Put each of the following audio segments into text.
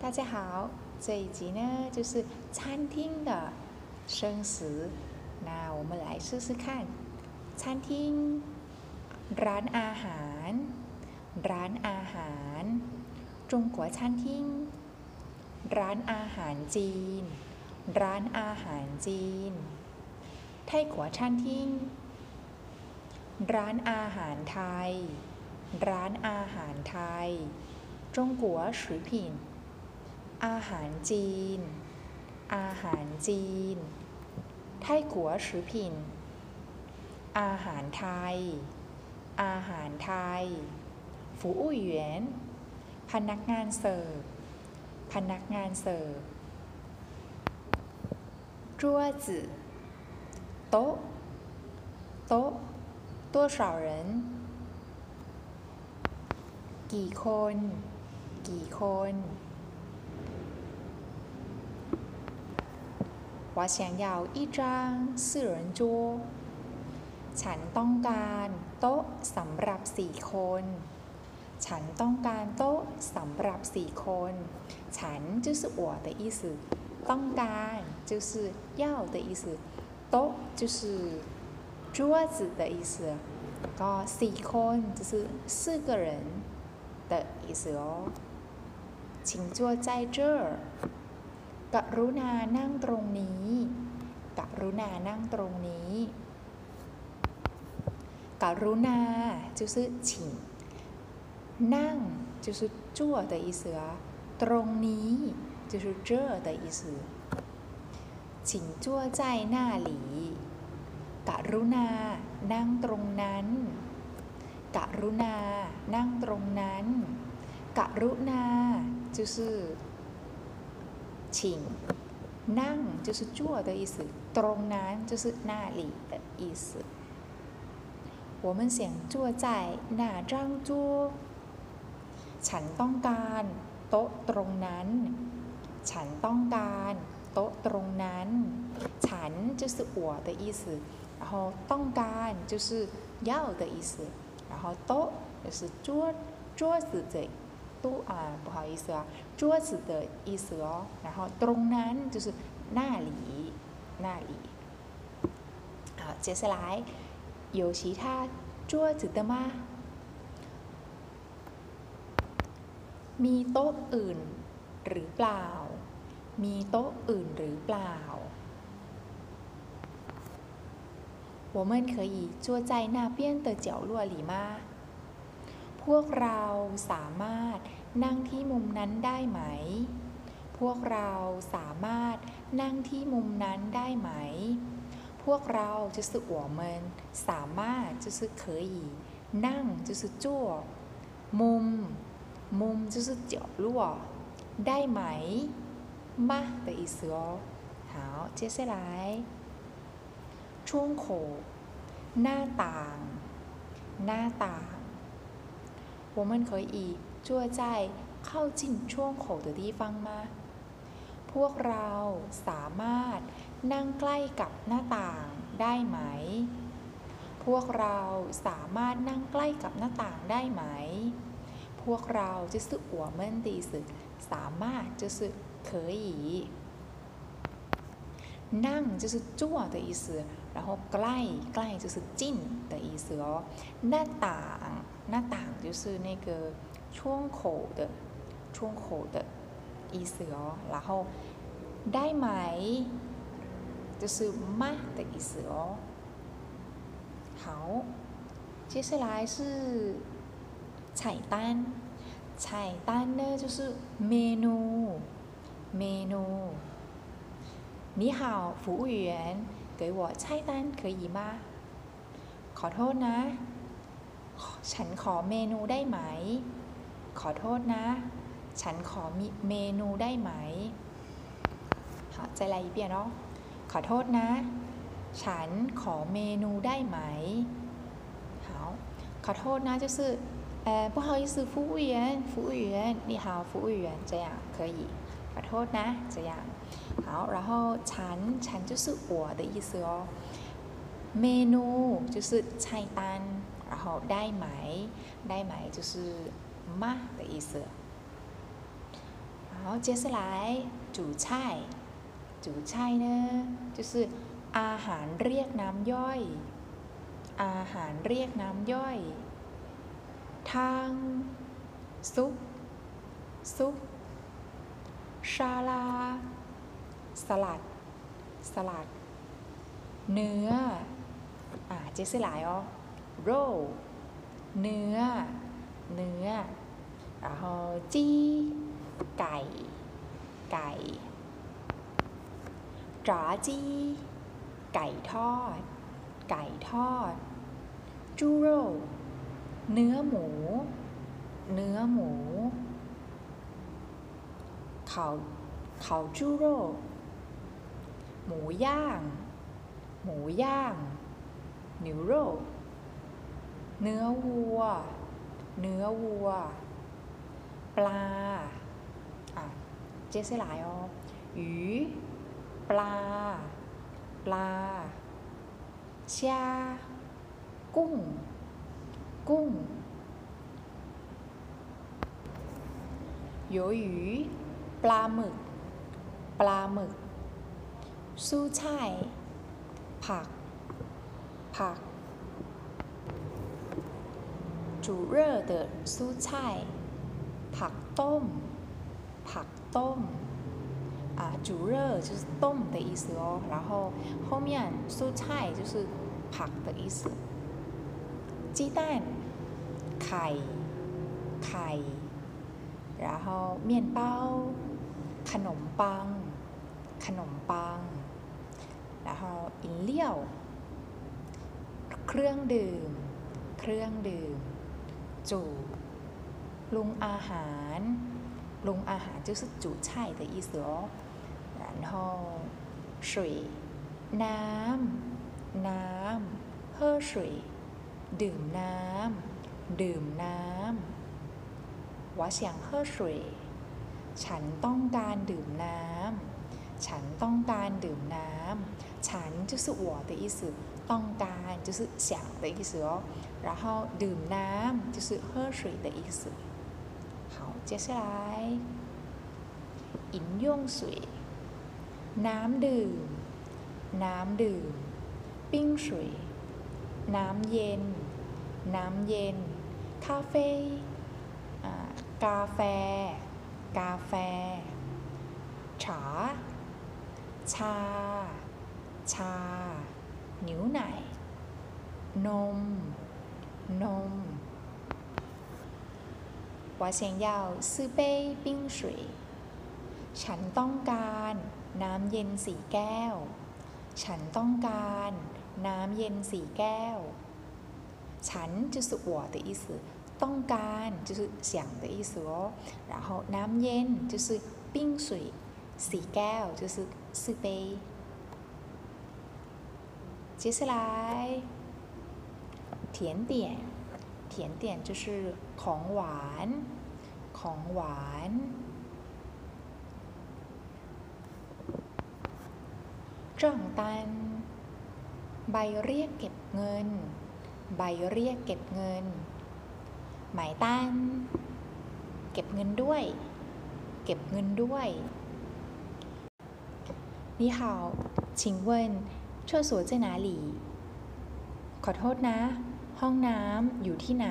大家好，这一集呢就是餐厅的生词。那我们来试试看，餐厅ร้านอาหารร้านอาหารจงกัว餐厅ร้านอาหารจีน ร้านอาหารจีนไทยกัว餐厅ร้านอาหารไทย ร้านอาหารไทยจงกัว食品 อาหารจีน อาหารจีน ไทยขัวชือผิน อาหารไทย อาหารไทย ฝูอู่เหวียน พนักงานเสิร์ฟ พนักงานเสิร์ฟจั่วจื่อโต๊ะ โต๊ะตัวสาวเรนกี่คน กี่คน 我想要一张四人桌ฉันต้องการโต๊ะสำหรับสี่คน ฉันต้องการโต๊ะสำหรับสี่คน ฉัน就是我的意思ต้องการ就是要的意思โต๊ะ就是桌子的意思ก็สี่คน就是四个人的意思哦请坐在这儿 กรุณานั่งตรงนี้ กรุณานั่งตรงนี้ กรุณา就是请นั่ง就是坐的意思啊ตรงนี้就是这的意思请坐在那里กรุณานั่งตรงนั้น กรุณานั่งตรงนั้น กรุณา就是 请นั่ง就是坐的意思ตรงนั้น就是那里的意思我们想坐在那张桌ฉันต้องการโต๊ะตรงนั้น ฉันต้องการโต๊ะตรงนั้น ฉัน就是我的意思然后ต้องการ就是要的意思然后โต๊ะ就是桌桌子的 ตู้อ่า不好意思啊桌子的意思哦然后ตรงนั้น就是那里那里好接下来有其他桌子的吗มีโต๊ะอื่นหรือเปล่า มีโต๊ะอื่นหรือเปล่า我们可以坐在那边的角落里吗 พวกเราสามารถนั่งที่มุมนั้นได้ไหม พวกเราสามารถนั่งที่มุมนั้นได้ไหม พวกเรา就是我们สามารถ就是可以นั่ง就是坐มุม มุม就是角落ได้ไหม吗的意思哦好接下来ช่วงโขหน้าต่าง หน้าต่าง 我们可以坐在靠近窗口的地方吗พวกเราสามารถนั่งใกล้กับหน้าต่างได้ไหม พวกเราสามารถนั่งใกล้กับหน้าต่างได้ไหม พวกเรา就是我们的意思สามารถ就是可以 นั่ง就是坐的意思然后ใกล้ใกล้就是近的意思哦หน้าต่างหน้าต่าง就是那个窗口的窗口的意思哦然后ได้ไหม就是吗的意思哦好接下来是菜单菜单呢就是เมนูเมนู 你好服务员给我菜单可以吗ขอโทษนะ ฉันขอเมนูได้ไหม ขอโทษนะ ฉันขอมีเมนูได้ไหม好再来一遍哦ขอโทษนะ ฉันขอเมนูได้ไหม好ขอโทษนะ就是呃不好意思服务员服务员你好服务员这样可以 ขอโทษนะ这样好然后ฉันฉัน就是我的意思哦เมนู就是菜单然后ได้ไหมได้ไหม就是吗的意思好 好，接下来主菜，主菜呢就是อาหารเรียกน้ำย่อย อาหารเรียกน้ำย่อยทางซุป ซุป ชาลา สลัด สลัด เนื้อ อ่าเจสิหลายอ๋อโรเนื้อ เนื้อ然后จีไก่ ไก่จ๋าจีไก่ทอด ไก่ทอด จูโรเนื้อหมู เนื้อหมู ขาเขาจูโร่หมูย่าง หมูย่างนิวโรเนื้อวัว เนื้อวัว ปลาอะเจ๊เสหลายอ๋อหยูปลา ปลาชากุ้ง กุ้ง鱿鱼 ปลาหมึก ปลาหมึกสู้ช่ายผัก ผัก煮热的蔬菜ผักต้ม ผักต้ม啊，煮热就是冻的意思哦，然后后面蔬菜就是ผัก的意思。鸡蛋，ไข่ ไข่ 然后面包 ขนมปัง ขนมปัง 然后饮料เครื่องดื่ม เครื่องดื่ม จูปรุงอาหารปรุงอาหาร就是煮菜的意思哦然后水น้ำ น้ำ喝水ดื่มน้ำ ดื่มน้ำ我想喝水 ฉันต้องการดื่มน้ำ ฉันต้องการดื่มน้ำ ฉัน就是我的意思ต้องการ就是想的意思哦然后ดื่มน้ำ就是喝水的意思好接下来饮用水น้ำดื่ม น้ำดื่ม ปิ้ง水น้ำเย็น น้ำเย็น คาเฟ่กาแฟ กาแฟ ฉา ชา ชา นิ้วไหน นม นม我想要四杯冰水ฉันต้องการน้ำเย็นสี่แก้ว ฉันต้องการน้ำเย็นสี่แก้ว ฉัน就是我的意思 ต้องการ就是想的意思哦然后น้ำเย็น就是冰水สี่แก้ว就是四杯接下来甜点甜点就是ของหวาน ของหวาน จ่องตัน ใบเรียกเก็บเงิน ใบเรียกเก็บเงิน หมายตัน เก็บเงินด้วย เก็บเงินด้วย你好请问厕所在哪里ขอโทษนะ ห้องน้ำอยู่ที่ไหน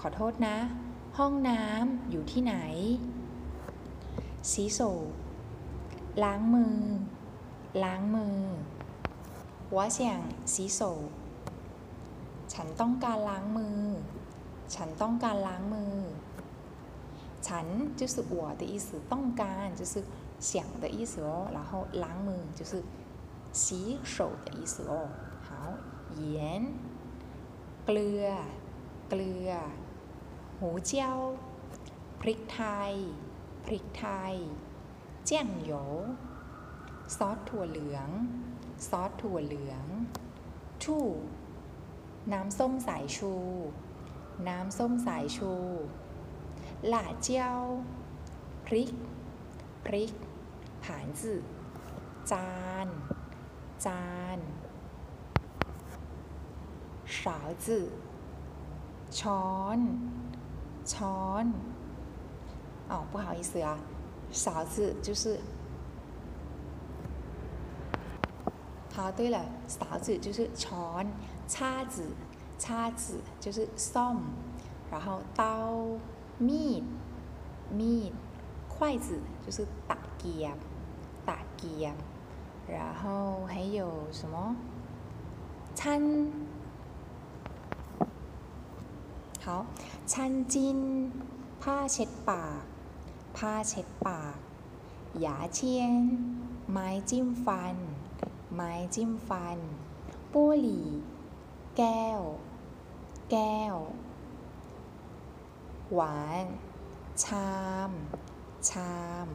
ขอโทษนะ ห้องน้ำอยู่ที่ไหนสีโศล้างมือ ล้างมือ我想洗手ฉันต้องการล้างมือ ฉันต้องการล้างมือ ฉัน就是我的意思ต้องการ就是想的意思哦然后ล้างมือ就是洗手的意思哦好盐เกลือ เกลือ หูเจ้า พริกไทย พริกไทย เจี่ยงโหยวซอสถั่วเหลือง ซอสถั่วเหลือง ทู่ น้ำส้มสายชู น้ำส้มสายชู หล่าเจียว พริก พริก ผานจื่อจาน จาน勺子ช้อน ช้อน 哦，不好意思啊，勺子就是。好，对了，勺子就是ช้อน叉子， 叉子就是ซ่อม然后刀มีดมีด筷子就是打เกียบ打เกียบ然后还有什么餐好餐巾ผ้าเช็ดปากผ้าเช็ดปากหยาเชียน ไม้จิ้มฟัน ไม้จิ้มฟันป้หลี่ แก้ว แก้ว หวาน ชาม ชาม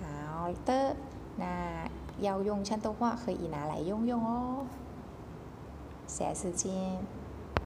หาวเตอร์นาเยาวยฉันตัวว่าเคยอีนาไหลยงยงอ๋อแสสือจิน